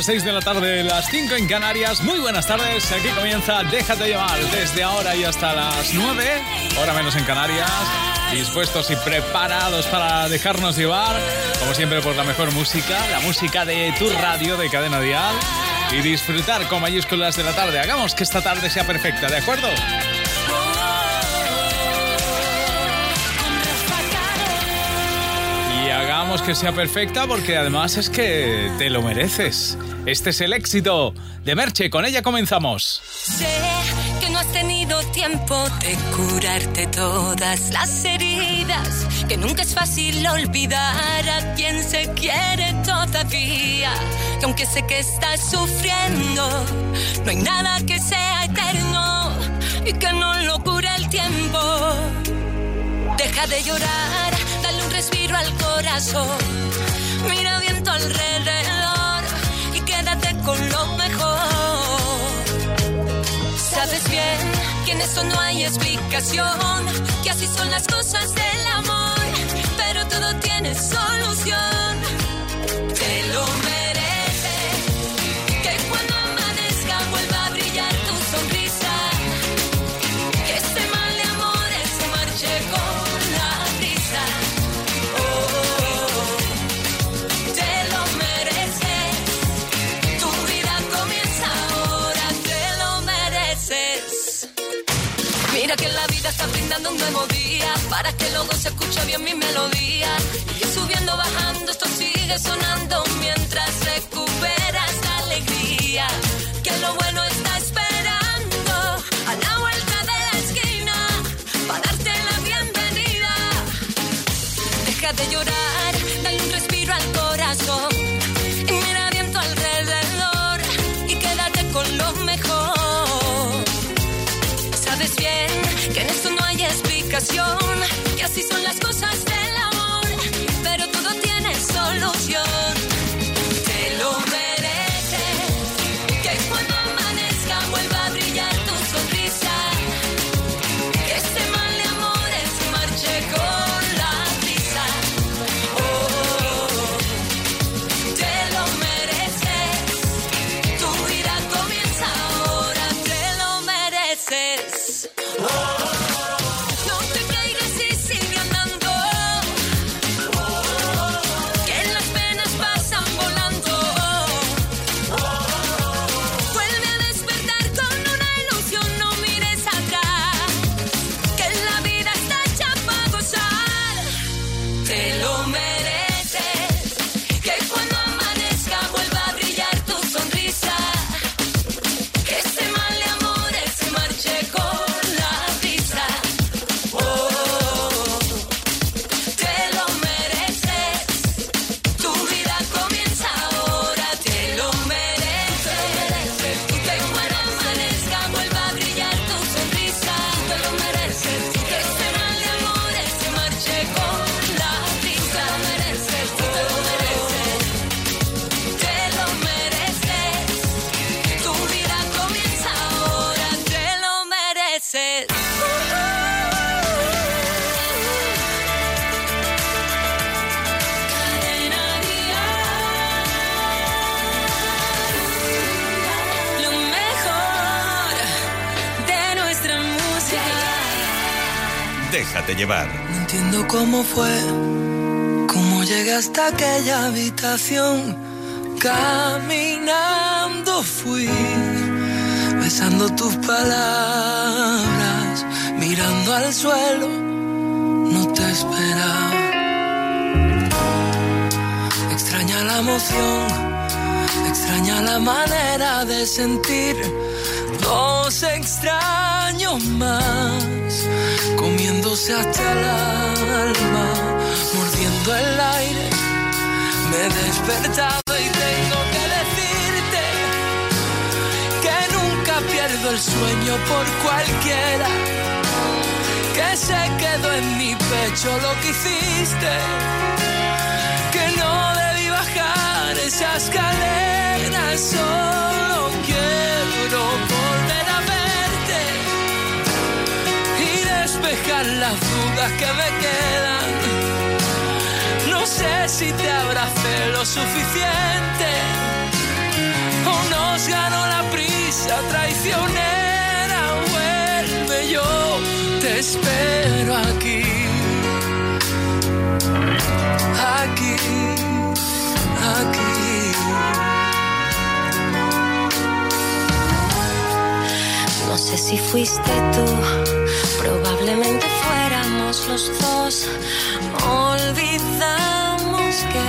Las 6 de la tarde, las 5 en Canarias. Muy buenas tardes. Aquí comienza Déjate llevar desde ahora y hasta las 9, hora menos en Canarias. Dispuestos y preparados para dejarnos llevar, como siempre, por la mejor música, la música de tu radio de cadena dial. Y disfrutar con mayúsculas de la tarde. Hagamos que esta tarde sea perfecta, ¿de acuerdo? Que sea perfecta porque además es que te lo mereces. Este es el éxito de Merche, con ella comenzamos. Sé que no has tenido tiempo de curarte todas las heridas, que nunca es fácil olvidar a quien se quiere todavía, que aunque sé que estás sufriendo, no hay nada que sea eterno y que no lo cure el tiempo. Deja de llorar al corazón. Mira viento alrededor y quédate con lo mejor. Sabes bien que en eso no hay explicación, que así son las cosas del amor, pero todo tiene solución. Te lo que No entiendo cómo fue, cómo llegué hasta aquella habitación. Caminando fui, besando tus palabras, mirando al suelo, no te esperaba. Extraña la emoción, extraña la manera de sentir. Dos extraños más, comiéndose hasta el alma, mordiendo el aire. Me he despertado y tengo que decirte que nunca pierdo el sueño por cualquiera. Que se quedó en mi pecho lo que hiciste que no debí bajar esa escalera, solo quiero las dudas que me quedan. No sé si te abracé lo suficiente o nos ganó la prisa traicionera. Vuelve, yo te espero aquí. Aquí, aquí. Si fuiste tú, probablemente fuéramos los dos. Olvidamos que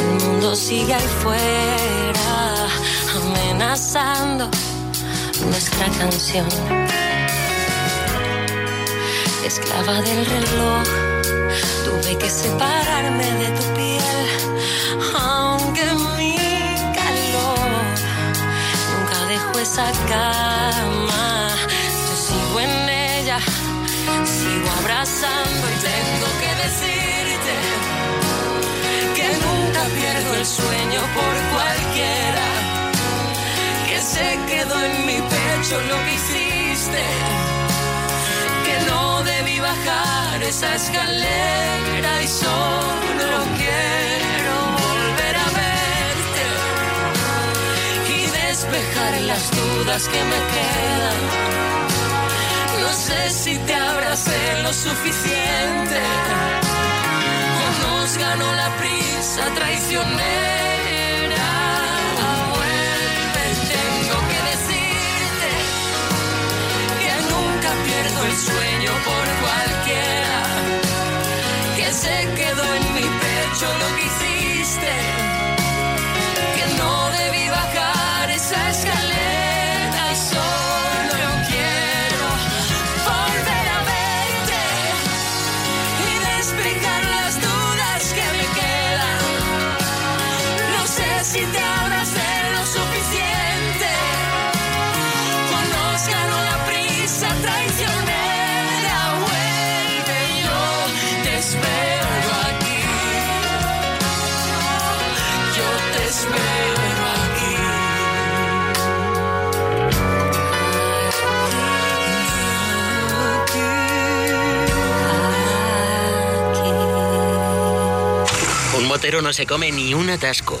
el mundo sigue ahí fuera, amenazando nuestra canción. Esclava del reloj, tuve que separarme de tu piel, aunque esa cama. Yo sigo en ella, sigo abrazando y tengo que decirte que nunca pierdo el sueño por cualquiera que se quedó en mi pecho lo que hiciste, que no debí bajar esa escalera y solo quiero despejar las dudas que me quedan. No sé si te abracé lo suficiente o nos ganó la prisa traicionera. Vuelve, tengo que decirte que nunca pierdo el sueño por cualquiera que se quedó en mi pecho lo que hiciste, si te abracé lo suficiente o nos ganó la prisa traicionera. Vuelve, yo te espero aquí. Yo te espero aquí. Un motero no se come ni un atasco.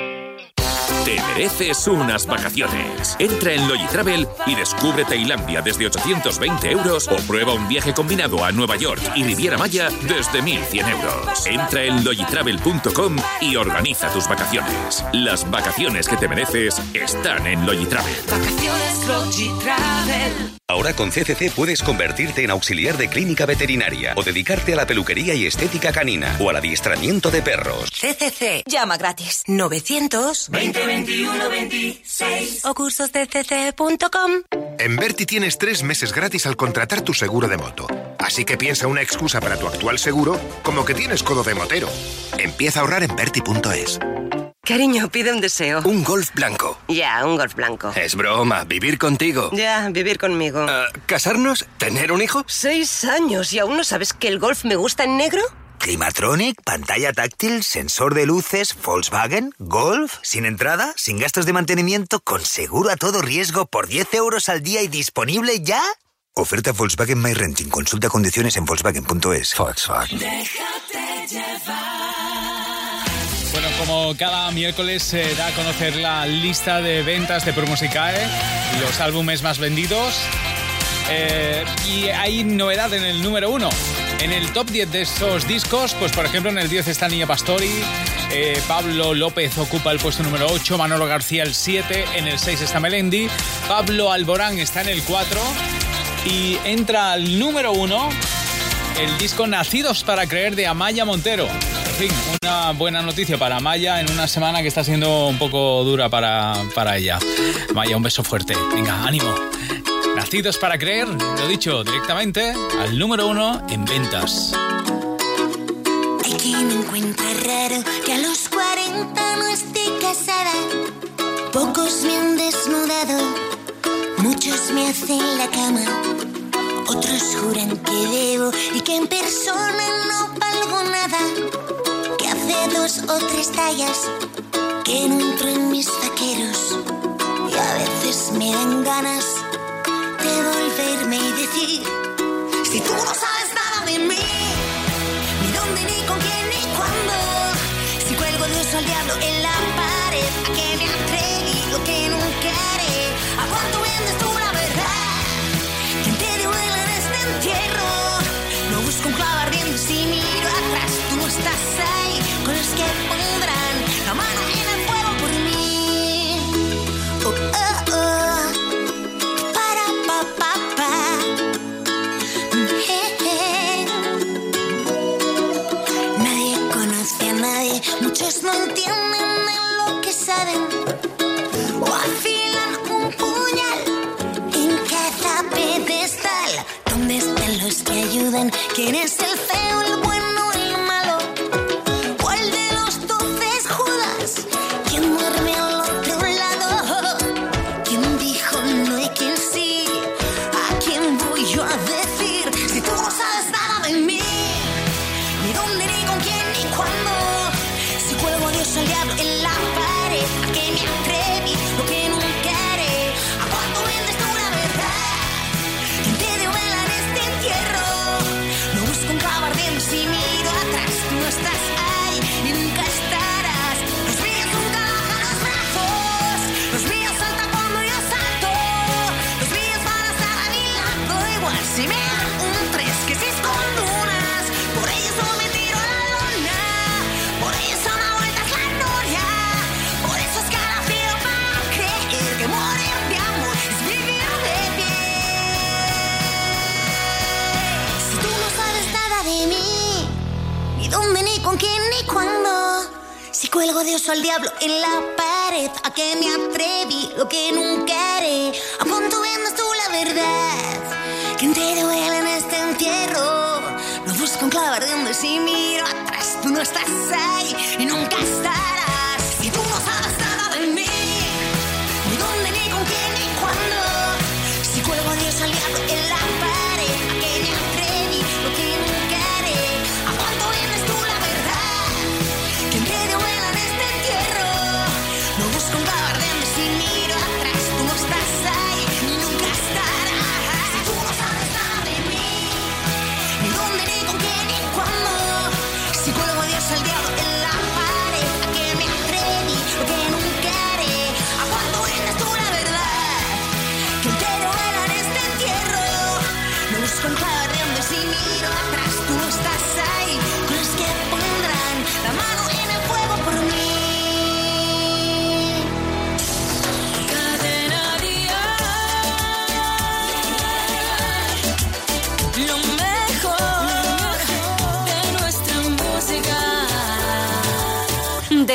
Te mereces unas vacaciones. Entra en Logitravel y descubre Tailandia desde 820 euros o prueba un viaje combinado a Nueva York y Riviera Maya desde 1100 euros. Entra en logitravel.com y organiza tus vacaciones. Las vacaciones que te mereces están en Logitravel. Vacaciones Logitravel. Ahora con CCC puedes convertirte en auxiliar de clínica veterinaria o dedicarte a la peluquería y estética canina o al adiestramiento de perros. CCC. Llama gratis. 900 2021 26 o cursosdecc.com. En Berti tienes tres meses gratis al contratar tu seguro de moto. Así que piensa una excusa para tu actual seguro como que tienes codo de motero. Empieza a ahorrar en Berti.es. Cariño, pide un deseo. Un golf blanco. Ya, un golf blanco. Es broma, vivir contigo. Ya, vivir conmigo. Ah, ¿Casarnos? ¿Tener un hijo? Seis años y aún no sabes que el golf me gusta en negro. Climatronic, pantalla táctil, sensor de luces, Volkswagen, Golf, sin entrada, sin gastos de mantenimiento, con seguro a todo riesgo por 10 euros al día y disponible ya. Oferta Volkswagen My Renting. Consulta condiciones en Volkswagen.es. Volkswagen. Bueno, como cada miércoles se da a conocer la lista de ventas de Promusicae, los álbumes más vendidos. Eh, y hay novedad en el número uno. En el top 10 de esos discos, pues por ejemplo en el 10 está Niña Pastori, eh, Pablo López ocupa el puesto número 8, Manolo García el 7, en el 6 está Melendi, Pablo Alborán está en el 4 y entra al número 1 el disco Nacidos para Creer de Amaya Montero. En fin, una buena noticia para Amaya en una semana que está siendo un poco dura para, para ella. Amaya, un beso fuerte. Venga, ánimo. Para Creer, lo dicho directamente, al número uno en ventas. Hay quien encuentra raro que a los 40 no esté casada. Pocos me han desnudado, muchos me hacen la cama. Otros juran que debo y que en persona no valgo nada. Que hace dos o tres tallas que no entro en mis vaqueros. Y a veces me dan ganas devolverme y decir, si tú no sabes... muchos no entienden de lo que saben. O afilan un puñal en cada pedestal. ¿Dónde están los que ayudan? ¿Quién es el feo, diablo en la pared, ¿a qué me atreví? Lo que nunca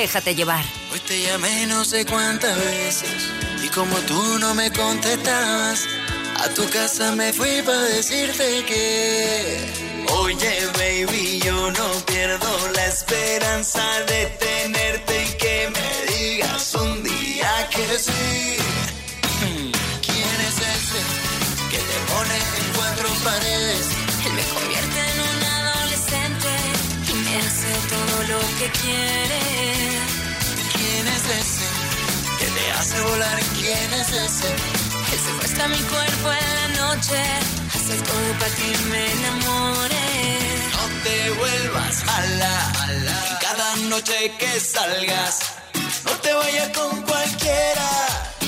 Déjate llevar. Hoy te llamé no sé cuántas veces y como tú no me contestabas, a tu casa me fui para decirte que, oye baby, yo no pierdo la esperanza de tenerte y que me digas un día que sí. ¿Quién es ese que te pone en cuatro paredes? Lo que quiere. ¿Quién es ese que te hace volar? ¿Quién es ese? Él secuestra mi cuerpo en la noche, hace todo para que me enamore. No te vuelvas mala, En cada noche que salgas. No te vayas con cualquiera,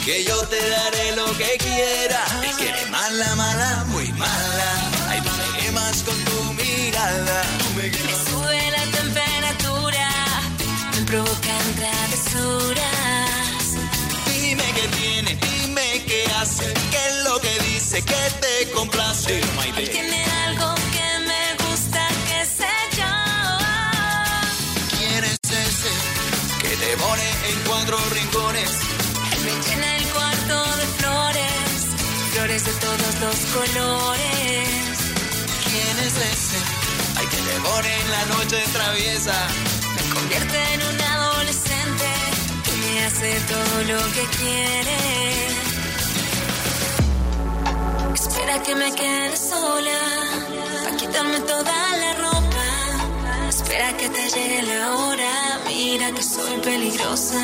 que yo te daré lo que quiera. Me quiere mala, mala, muy mala. Ay, tú me quemas con tu mirada. Me quemas. Provocan travesuras. Dime qué tiene, dime qué hace, qué es lo que dice, que te complace. Él tiene algo que me gusta, que sé yo. ¿Quién es ese que te pone en cuatro rincones? Él me llena el cuarto de flores, flores de todos los colores. ¿Quién es ese? Ay, que te pone en la noche traviesa. Convierte en un adolescente y hace todo lo que quiere. Espera que me quede sola, pa' quitarme toda la ropa. Espera que te llegue la hora, mira que soy peligrosa.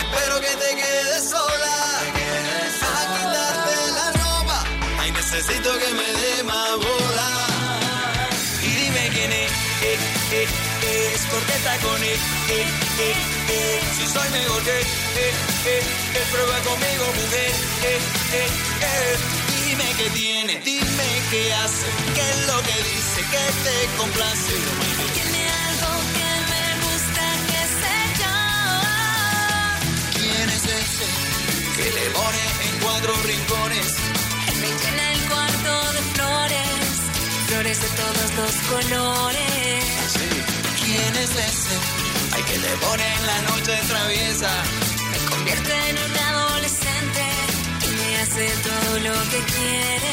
Espero que te quedes sola. A quitarte la ropa. Ay, necesito que me dé más está con él, eh, eh, eh. Si soy mejor que, eh, eh, eh, prueba conmigo, mujer, eh, eh, eh. Dime qué tiene, dime qué hace, qué es lo que dice, que te complace. Tiene algo que me gusta, qué sé yo. ¿Quién es ese que le pone en cuatro rincones? Me llena el cuarto de flores, flores de todos los colores. ¿Quién es ese? Que pone en la noche traviesa. Me convierte en un adolescente y me hace todo lo que quiere.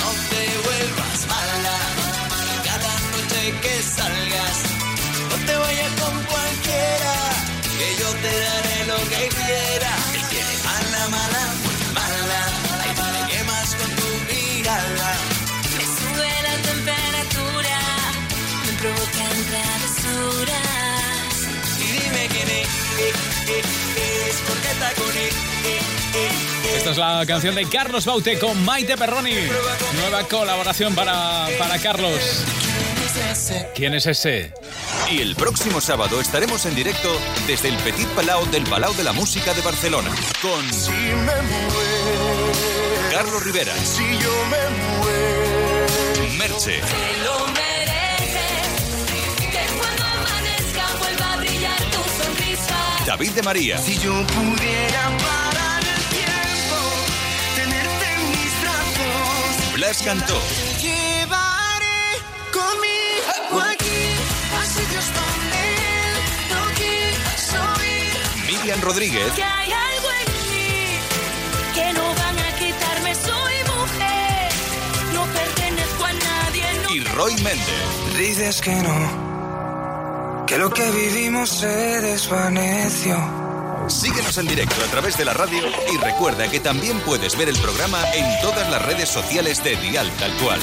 No te vuelvas mala. Cada noche que salgas, no te vayas con cualquiera. Que yo te daré lo que quiera. Y tiene mala, mala, mala. Esta es la canción de Carlos Baute con Maite Perroni. Nueva colaboración para, para Carlos. ¿Quién es ese? Y el próximo sábado estaremos en directo desde el Petit Palau del Palau de la Música de Barcelona con Carlos Rivera, Si yo me muero. Merche, David de María, Si yo pudiera parar el tiempo, tenerte en mis brazos. Blas Cantó, Te llevaré conmigo aquí a sitios donde no quiso ir. Miriam Rodríguez Que hay algo en mí que no van a quitarme. Soy mujer, no pertenezco a nadie. No y Roy Méndez. Dices que no, que lo que vivimos se desvaneció. Síguenos en directo a través de la radio y recuerda que también puedes ver el programa en todas las redes sociales de Dial Tal Cual.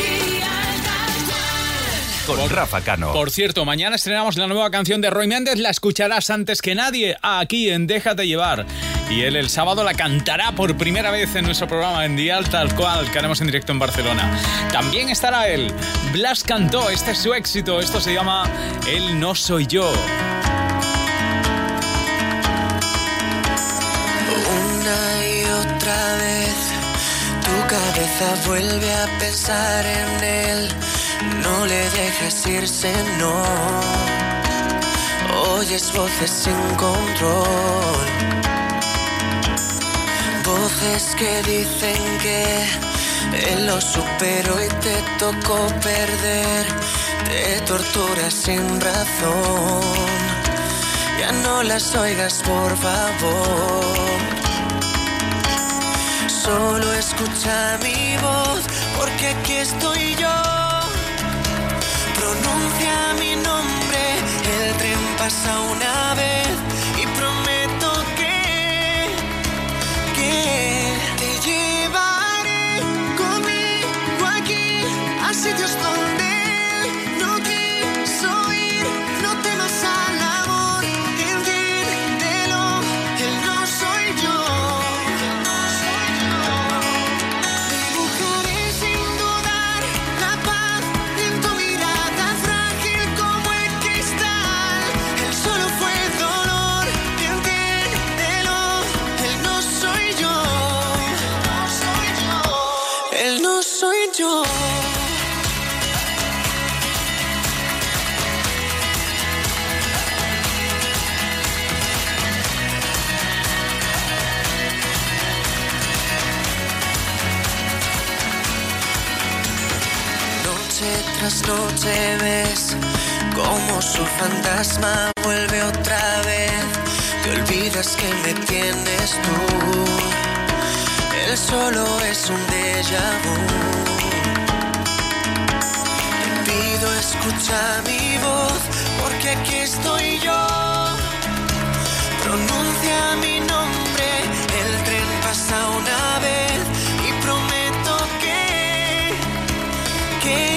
Con Rafa Cano. Por cierto, mañana estrenamos la nueva canción de Roy Méndez, la escucharás antes que nadie aquí en Déjate llevar. Y él el sábado la cantará por primera vez en nuestro programa en Dial Tal Cual, que haremos en directo en Barcelona. También estará él. Blas cantó, este es su éxito, esto se llama Él no soy yo. Una y otra vez tu cabeza vuelve a pensar en él. No le dejes irse, no. Oyes voces sin control. Voces que dicen que lo superó y te tocó perder. Te torturas sin razón. Ya no las oigas, por favor. Solo escucha mi voz, porque aquí estoy yo. Pronuncia mi nombre, el tren pasa una vez Noche tras noche ves como su fantasma vuelve otra vez. Te olvidas que me tienes tú. Él solo es un déjà vu. Te pido escucha mi voz porque aquí estoy yo. Pronuncia mi nombre, el tren pasa una vez y prometo que que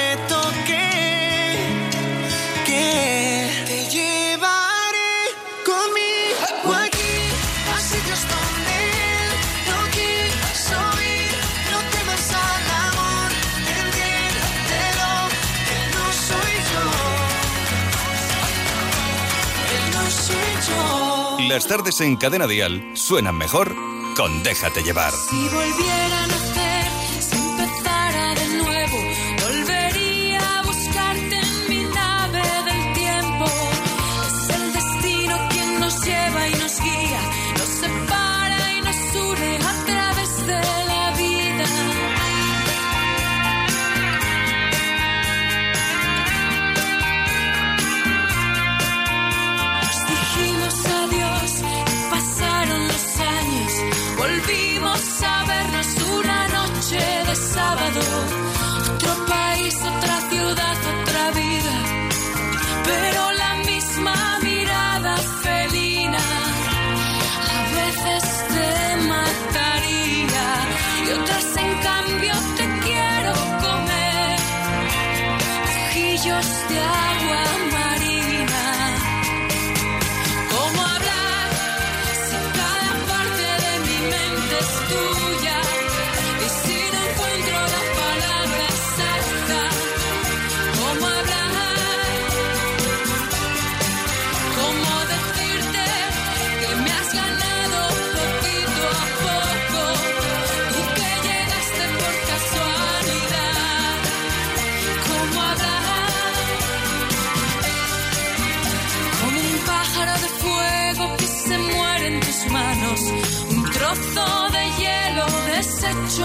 las tardes en Cadena Dial suenan mejor con Déjate llevar. Si volvieran a...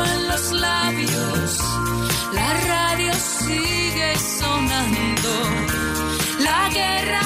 en los labios. La radio sigue sonando. La guerra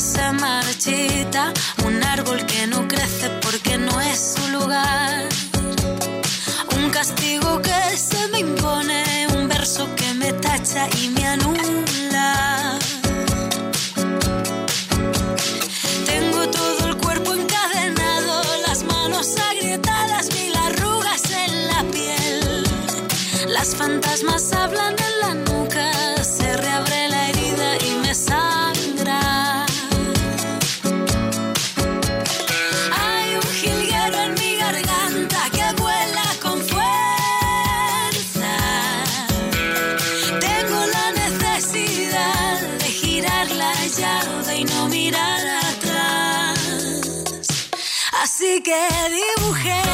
se marchita, un árbol que no crece porque no es su lugar. Un castigo que se me impone, un verso que me tacha y me anula. Tengo todo el cuerpo encadenado, las manos agrietadas, mil arrugas en la piel. Las fantasmas hablan en la nuca, se reabre que dibujé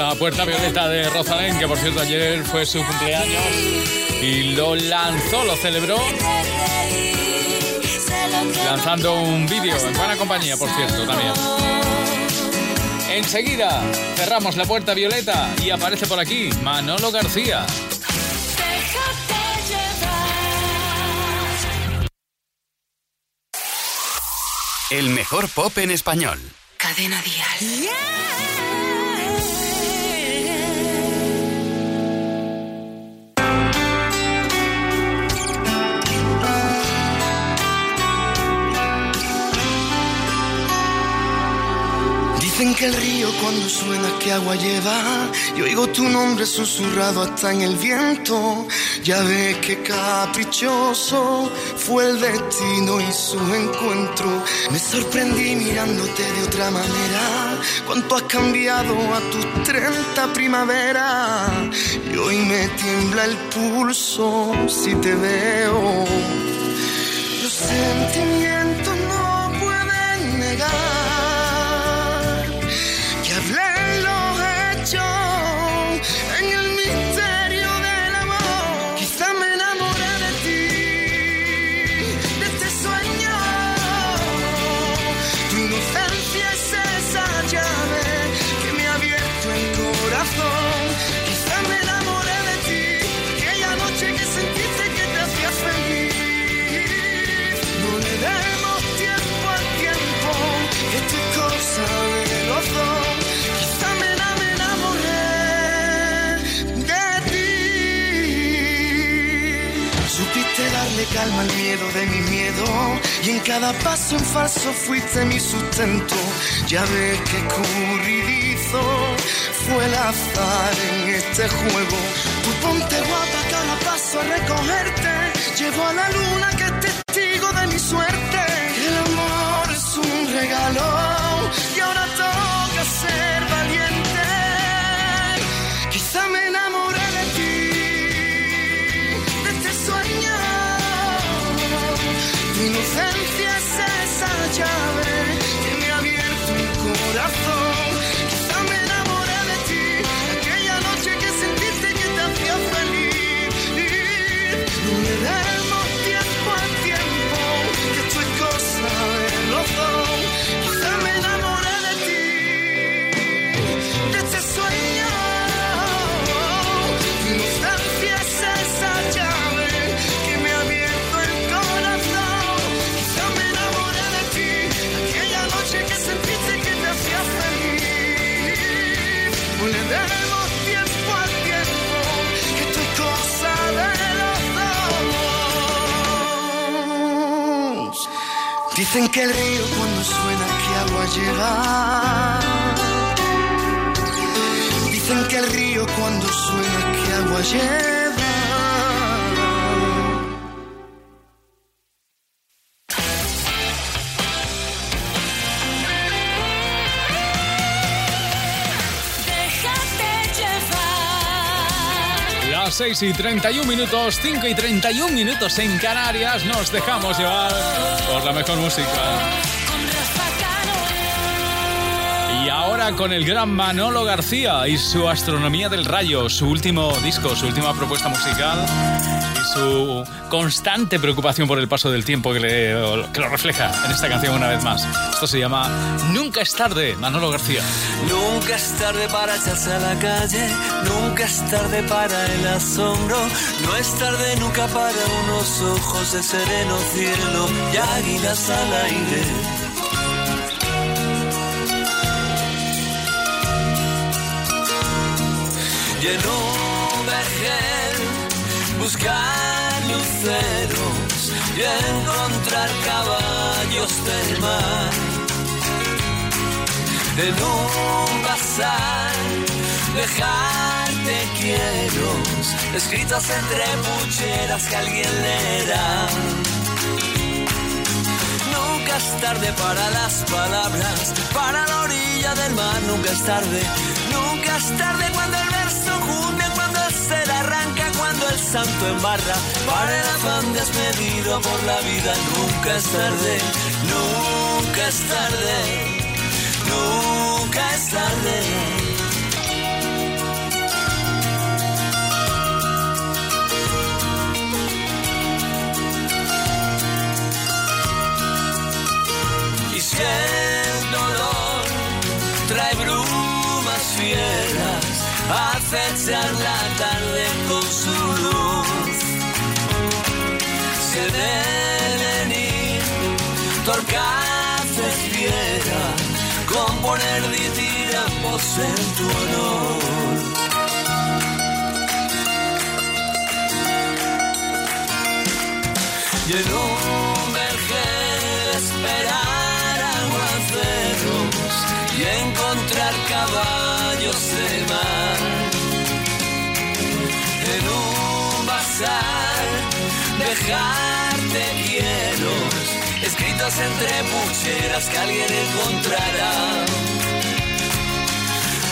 la puerta violeta de Rosalén, que por cierto ayer fue su cumpleaños y lo lanzó, lo celebró lanzando un vídeo en buena compañía, por cierto, también. Enseguida cerramos la puerta violeta y aparece por aquí Manolo García. El mejor pop en español. Cadena Dial. Dicen que el río cuando suena que agua lleva y oigo tu nombre susurrado hasta en el viento. Ya ves que caprichoso fue el destino y su encuentro. Me sorprendí mirándote de otra manera. Cuánto has cambiado a tus 30 primavera y hoy me tiembla el pulso si te veo. Los sentimientos Calma al miedo de mi miedo y en cada paso en falso fuiste mi sustento. Ya ves que escurridizo fue el azar en este juego. Tú ponte guapa cada paso a recogerte. Llevo a la luna que es Dicen que el río cuando suena que agua lleva. Dicen que el río cuando suena que agua lleva. 6 y 31 minutos, 5 y 31 minutos en Canarias. Nos dejamos llevar por la mejor música. Y ahora con el gran Manolo García y su Astronomía del Rayo, su último disco, su última propuesta musical su constante preocupación por el paso del tiempo que, lo refleja en esta canción una vez más. Esto se llama Nunca es tarde, Manolo García. Nunca es tarde para echarse a la calle, nunca es tarde para el asombro, no es tarde nunca para unos ojos de sereno cielo y águilas al aire. Un vergel buscar luceros y encontrar caballos del mar. En un bazar dejarte quiero escritos entre pucheras que alguien leerá. Nunca es tarde para las palabras para la orilla del mar nunca es tarde. Nunca es tarde cuando el verso junte cuando el ser arranca el santo embarra para el afán desmedido por la vida nunca es tarde nunca es tarde Nunca es tarde. Y si el dolor trae brumas fieras, acechar la tarde Si en el venir torcaces fieras, componer ditiramos en tu honor. Y en un vergel esperar aguaceros y encontrar caballos de mar. En un bazar dejarte hielos escritos entre pucheras que alguien encontrará.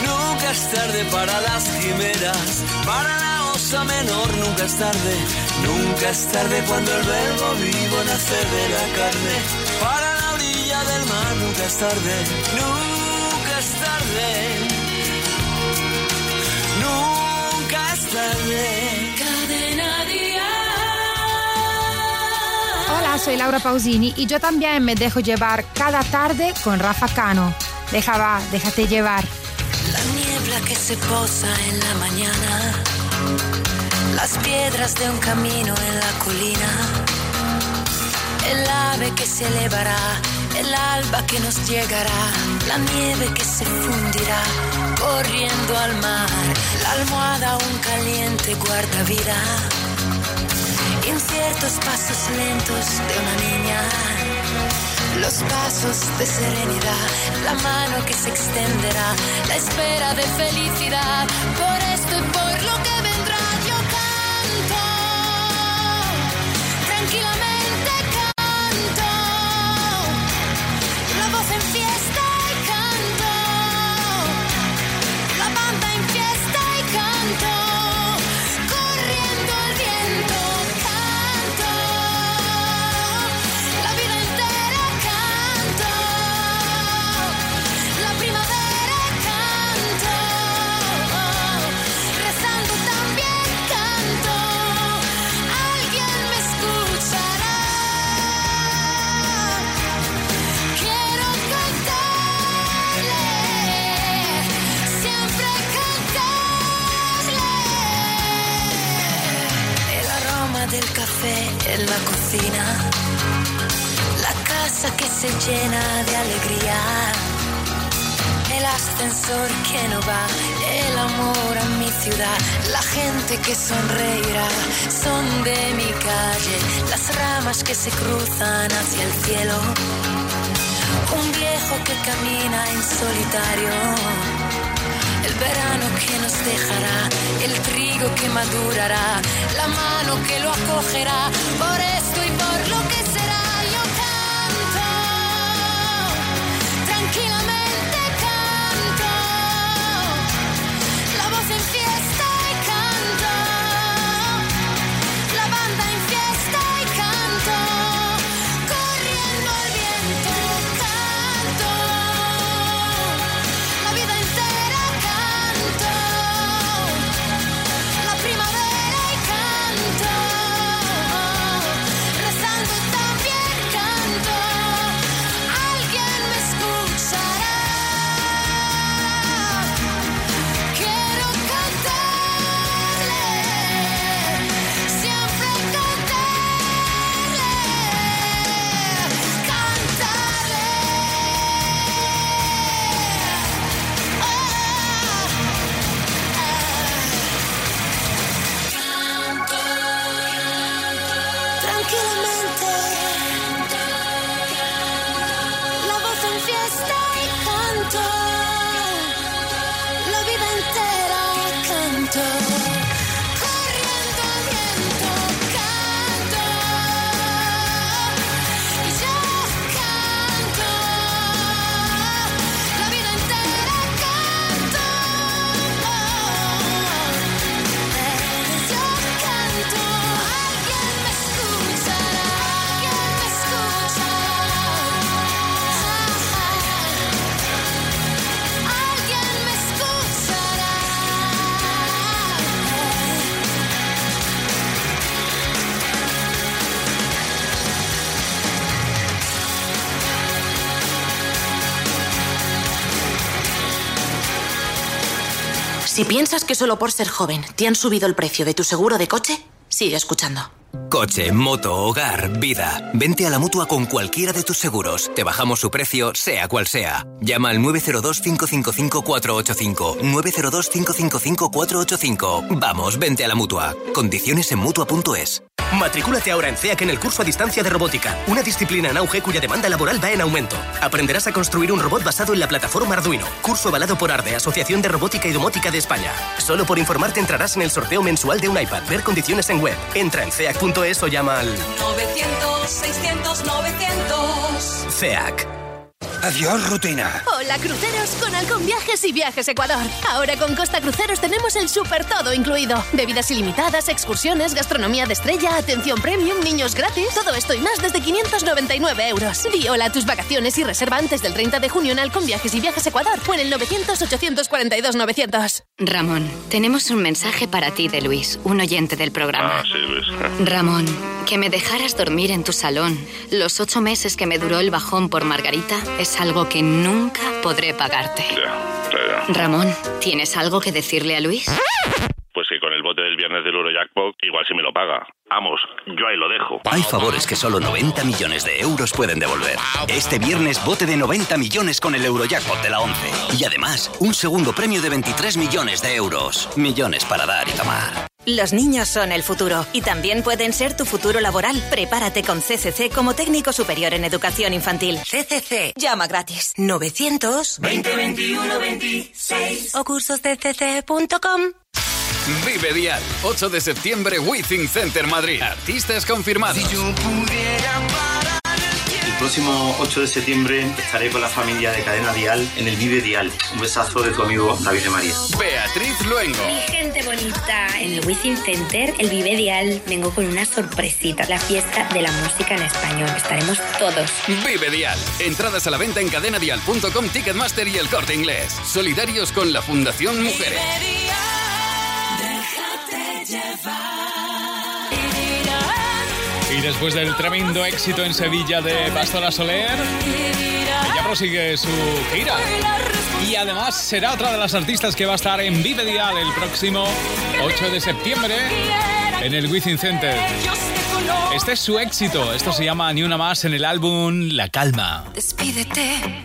Nunca es tarde para las quimeras, para la osa menor, nunca es tarde, nunca es tarde cuando el verbo vivo nace de la carne. Para la orilla del mar, nunca es tarde, nunca es tarde, nunca es tarde. Hola, soy Laura Pausini y yo también me dejo llevar cada tarde con Rafa Cano. Deja va, déjate llevar. La niebla que se posa en la mañana, las piedras de un camino en la colina, el ave que se elevará, el alba que nos llegará, la nieve que se fundirá, corriendo al mar, la almohada aún caliente guarda vida, inciertos pasos lentos de una niña. Los pasos de serenidad, la mano que se extenderá, la espera de felicidad. Por esto y por lo que la cocina. La casa que se llena de alegría, el ascensor que no va, el amor a mi ciudad, la gente que sonreirá, son de mi calle, las ramas que se cruzan hacia el cielo, un viejo que camina en solitario. Verano que nos dejará, el trigo que madurará, la mano que lo acogerá, por esto y por lo que piensas que solo por ser joven te han subido el precio de tu seguro de coche, sigue escuchando. Coche, moto, hogar, vida. Vente a la mutua con cualquiera de tus seguros. Te bajamos su precio, sea cual sea. Llama al 902-555-485. 902-555-485. Vamos, vente a la mutua. Condiciones en mutua.es. Matricúlate ahora en CEAC en el curso a distancia de robótica, una disciplina en auge cuya demanda laboral va en aumento. Aprenderás a construir un robot basado en la plataforma Arduino. Curso avalado por ARDE, Asociación de Robótica y Domótica de España. Solo por informarte entrarás en el sorteo mensual de un iPad. Ver condiciones en web. Entra en CEAC.es o llama al 900, 600, 900. CEAC. Adiós, rutina. Hola, cruceros con Halcón Viajes y Viajes Ecuador. Ahora con Costa Cruceros tenemos el super todo incluido. Bebidas ilimitadas, excursiones, gastronomía de estrella, atención premium, niños gratis. Todo esto y más desde 599 euros. Di hola a tus vacaciones y reserva antes del 30 de junio en Halcón Viajes y Viajes Ecuador o en el 900-842-900. Ramón, tenemos un mensaje para ti de Luis, un oyente del programa. Ah, sí, Luis. Ramón, que me dejaras dormir en tu salón los ocho meses que me duró el bajón por Margarita es algo que nunca podré pagarte. Ya, ya, ya. Ramón, ¿tienes algo que decirle a Luis? Pues que con el bote del viernes del Eurojackpot igual si me lo paga. Vamos, yo ahí lo dejo. Hay favores que solo 90 millones de euros pueden devolver. Este viernes bote de 90 millones con el Eurojackpot de la 11. Y además, un segundo premio de 23 millones de euros. Millones para dar y tomar. Los niños son el futuro y también pueden ser tu futuro laboral. Prepárate con CCC como técnico superior en educación infantil. CCC, llama gratis. 900 2021 26 o cursosdcc.com. Vive Dial, 8 de septiembre, Withing Center Madrid. Artistas confirmados. El próximo 8 de septiembre estaré con la familia de Cadena Dial en el Vive Dial. Un besazo de tu amigo David de María. Beatriz Luengo. Mi gente bonita, en el Wizzing Center, el Vive Dial, vengo con una sorpresita, la fiesta de la música en español. Estaremos todos. Vive Dial. Entradas a la venta en cadenadial.com, Ticketmaster y el corte inglés. Solidarios con la Fundación Mujeres. Y después del tremendo éxito en Sevilla de Pastora Soler, ella prosigue su gira. Y además será otra de las artistas que va a estar en Vive Dial el próximo 8 de septiembre en el Wizzing Center. Este es su éxito. Esto se llama Ni una más en el álbum La Calma. Despídete,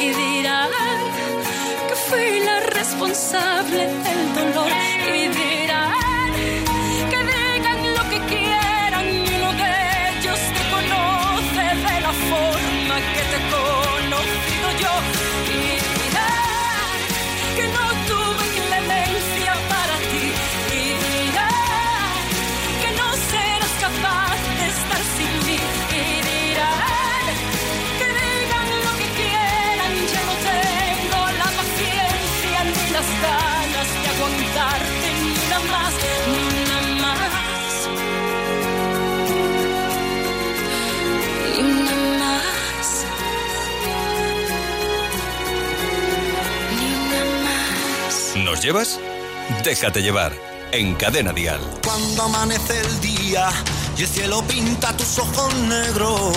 Y dirán que fui la responsable del dolor y llevas? Déjate llevar. En Cadena Dial. Cuando amanece el día y el cielo pinta tus ojos negros,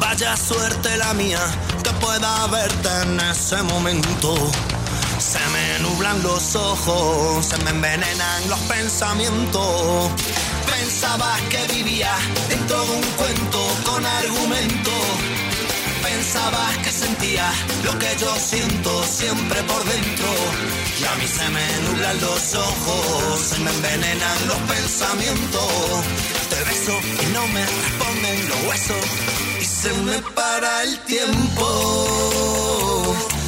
vaya suerte la mía que pueda verte en ese momento. Se me nublan los ojos, se me envenenan los pensamientos. Pensabas que vivía dentro de un cuento con argumento. Pensabas que sentía lo que yo siento siempre por dentro. Y a mí se me nublan los ojos, se me envenenan los pensamientos. Te beso y no me responden los huesos. Y se me para el tiempo.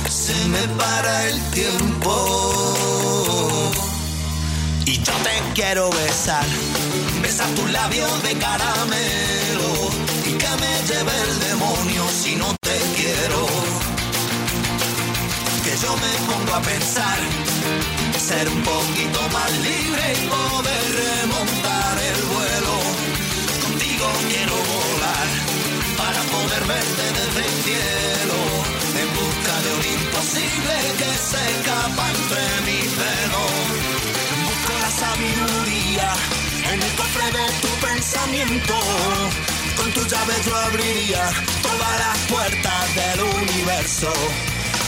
Se me para el tiempo. Y yo te quiero besar, besar tus labios de caramelo que me lleve el demonio si no pensar, ser un poquito más libre y poder remontar el vuelo. Contigo quiero volar para poder verte desde el cielo, en busca de un imposible que se escapa entre mis dedos. Busco la sabiduría en el cofre de tu pensamiento. Con tu llave yo abriría todas las puertas del universo.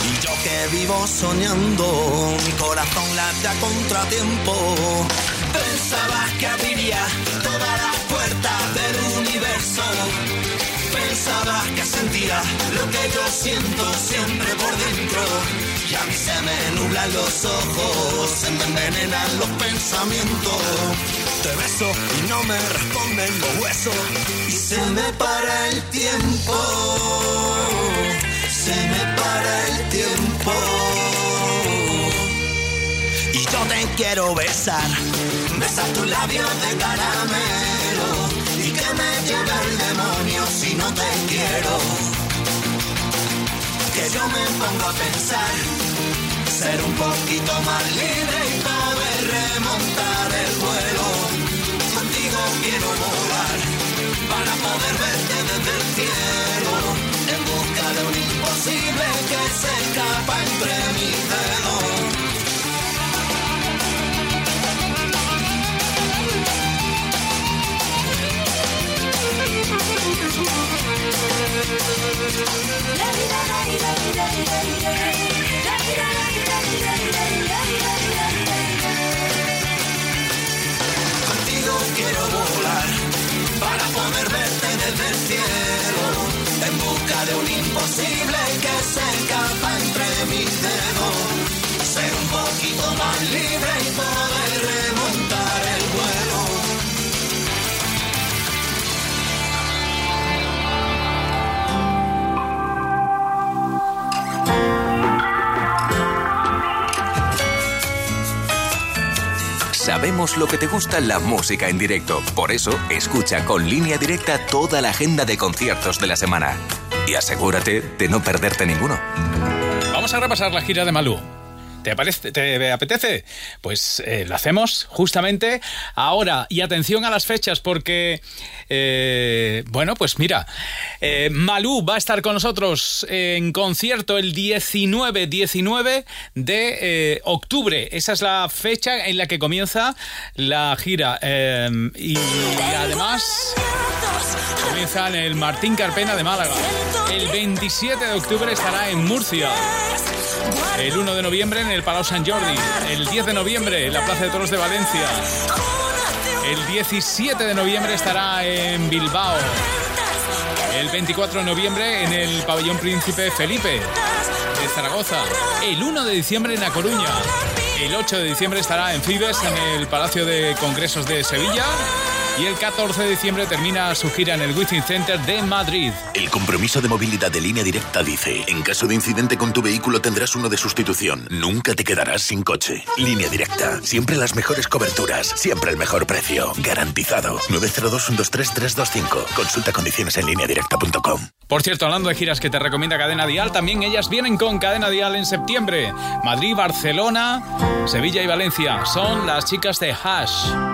Y yo que vivo soñando, mi corazón late a contratiempo. Pensabas que abriría todas las puertas del universo. Pensabas que sentía lo que yo siento siempre por dentro. Y a mí se me nublan los ojos, se me envenenan los pensamientos. Te beso y no me responden los huesos. Y se me para el tiempo. Se me para el tiempo. Y yo te quiero besar, besar tus labios de caramelo y que me lleve el demonio si no te quiero. Que yo me pongo a pensar, ser un poquito más libre y poder remontar el vuelo. Contigo quiero volar para poder verte desde el cielo, en busca de un imposible que se escapa entre mis dedos. Contigo para poder verte desde el cielo, en busca de un imposible que se escapa entre mis dedos. Ser un poquito más libre y poder Sabemos lo que te gusta la música en directo. Por eso, escucha con línea directa toda la agenda de conciertos de la semana. Y asegúrate de no perderte ninguno. Vamos a repasar la gira de Malú. ¿Te, ¿Te apetece? Pues eh, lo hacemos justamente ahora. Y atención a las fechas porque, eh, bueno, pues mira, eh, Malú va a estar con nosotros en concierto el 19-19 de octubre. Esa es la fecha en la que comienza la gira. Y además comienza en el Martín Carpena de Málaga. El 27 de octubre estará en Murcia. El 1 de noviembre en el Palau San Jordi. El 10 de noviembre en la Plaza de Toros de Valencia. El 17 de noviembre estará en Bilbao. El 24 de noviembre en el Pabellón Príncipe Felipe de Zaragoza. El 1 de diciembre en A Coruña. El 8 de diciembre estará en Fibes, en el Palacio de Congresos de Sevilla. Y el 14 de diciembre termina su gira en el Within Center de Madrid. El compromiso de movilidad de línea directa dice, en caso de incidente con tu vehículo tendrás uno de sustitución. Nunca te quedarás sin coche. Línea directa, siempre las mejores coberturas, siempre el mejor precio. Garantizado. 902-123-325. Consulta condiciones en línea directa.com. Por cierto, hablando de giras que te recomienda Cadena Dial, también ellas vienen con Cadena Dial en septiembre. Madrid, Barcelona, Sevilla y Valencia. Son las chicas de Hash.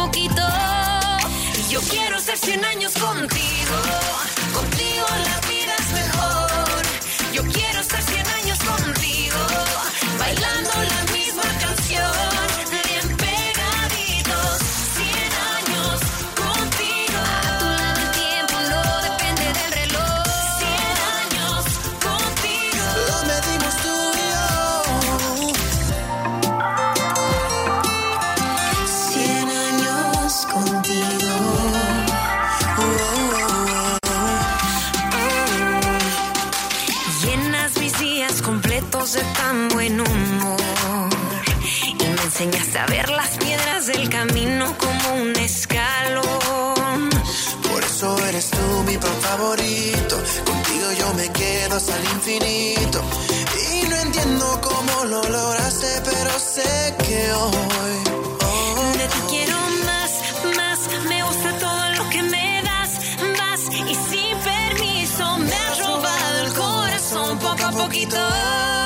poquito. Y yo quiero ser 100 años contigo. Contigo enseñaste a ver las piedras del camino como un escalón. Por eso eres tú mi pan favorito. Contigo yo me quedo hasta el infinito. Y no entiendo cómo lo lograste, pero sé que hoy. De ti quiero más, más. Me gusta todo lo que me das, vas. Y sin permiso me has robado el corazón poco a poquito.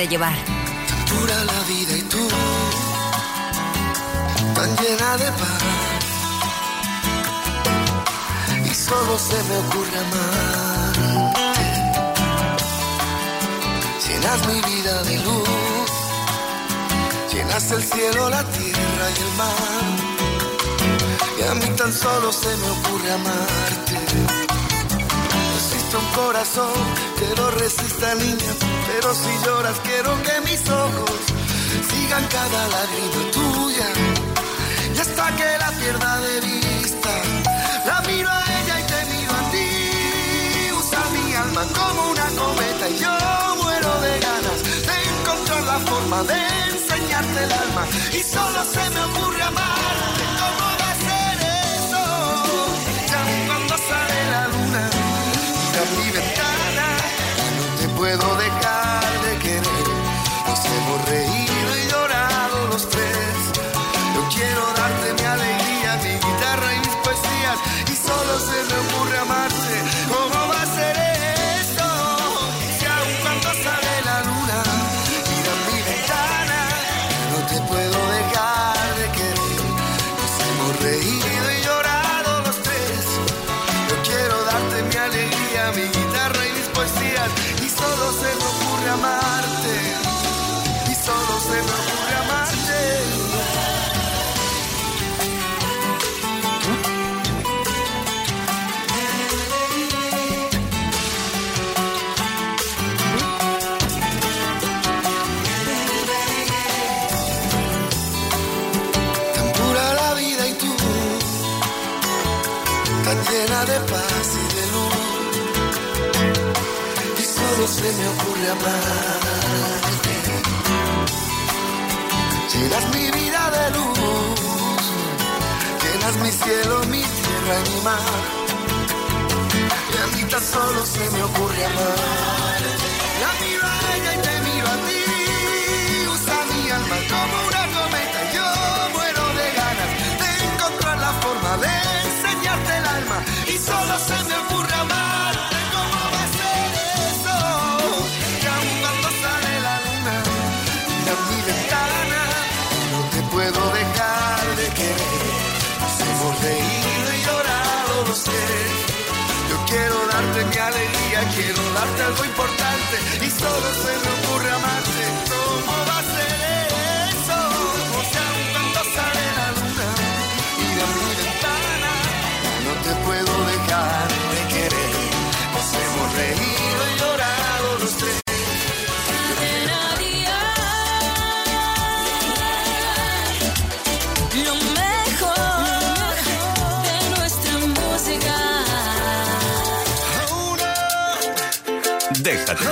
Déjate llevar. Dura la vida y tú, tan llena de paz. Y solo se me ocurre amarte. Llenas mi vida de luz, llenas el cielo, la tierra y el mar. Y a mí tan solo se me ocurre amarte. Existe un corazón resista, niña. Pero si lloras, quiero que mis ojos sigan cada lágrima tuya. Y hasta que la pierda de vista, la miro a ella y te miro a ti. Usa mi alma como una cometa y yo muero de ganas de encontrar la forma de enseñarte el alma. Y solo se me ocurre amarte. Puedo dejar amarte. Llenas mi vida de luz, llenas mi cielo, mi tierra y mi mar. Y a mí tan solo se me ocurre amar. La miro a ella y te miro a ti. Usa mi alma como quiero darte algo importante y solo se me ocurre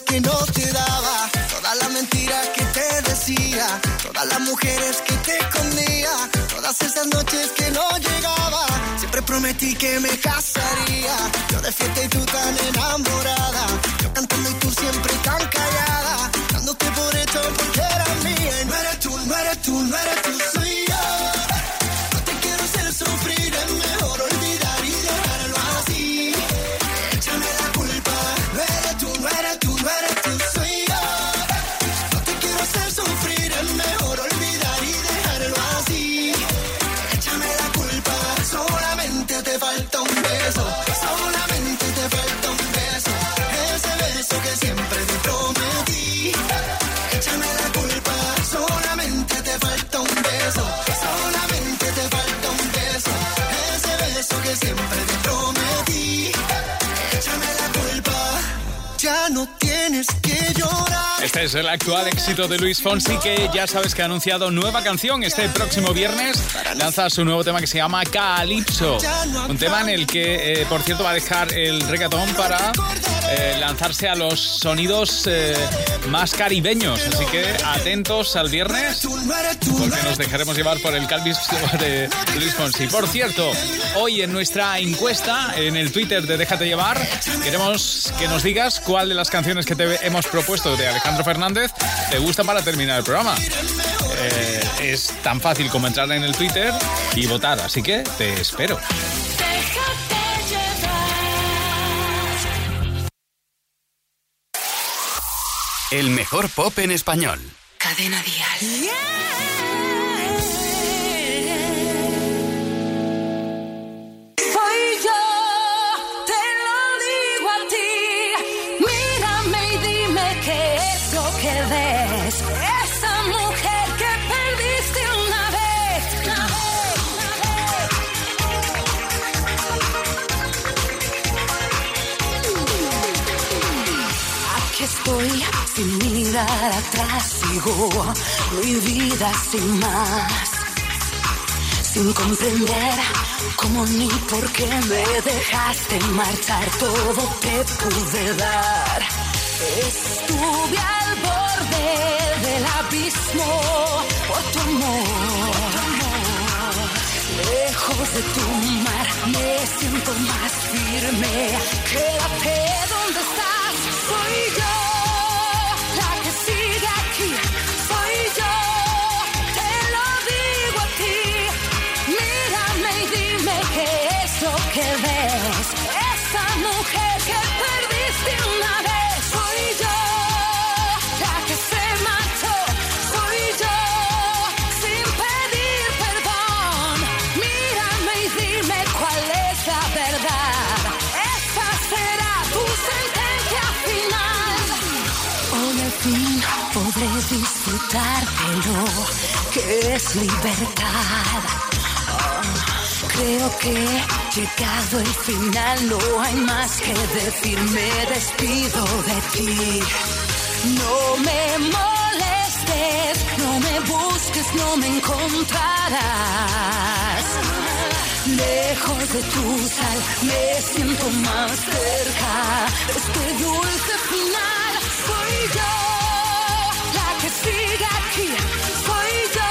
Que no te daba, todas las mentiras que te decía, todas las mujeres que te escondía, todas esas noches que no llegaba. Siempre prometí que me casaría. Yo de fiesta y tú tan enamorada. Es el actual éxito de Luis Fonsi que ya sabes que ha anunciado nueva canción este próximo viernes. Lanza su nuevo tema que se llama Calypso. Un tema en el que, eh, por cierto, va a dejar el reggaetón para eh, lanzarse a los sonidos eh, más caribeños. Así que atentos al viernes porque nos dejaremos llevar por el Calypso de Luis Fonsi. Por cierto, hoy en nuestra encuesta en el Twitter de Déjate Llevar queremos que nos digas cuál de las canciones que te hemos propuesto de Alejandro Fernández te gusta para terminar el programa. Eh, es tan fácil como entrar en el Twitter y votar, así que te espero. El mejor pop en español. Cadena Dial. Soy yo, te lo digo a ti. Mírame y dime qué es lo que ves. Esa mujer que perdiste una vez. Una vez, Aquí estoy sin mirar atrás, sigo mi vida sin más, sin comprender como ni por qué me dejaste marchar, todo te pude dar. Estuve al borde del abismo por tu amor. Lejos de tu mar me siento más firme. Quédate donde estás, soy yo disfrutar de lo que es libertad. Oh, creo que llegado el final no hay más que decir. Me despido de ti. No me molestes, no me busques, no me encontrarás. Lejos de tu sal, me siento más cerca. Este dulce final. got here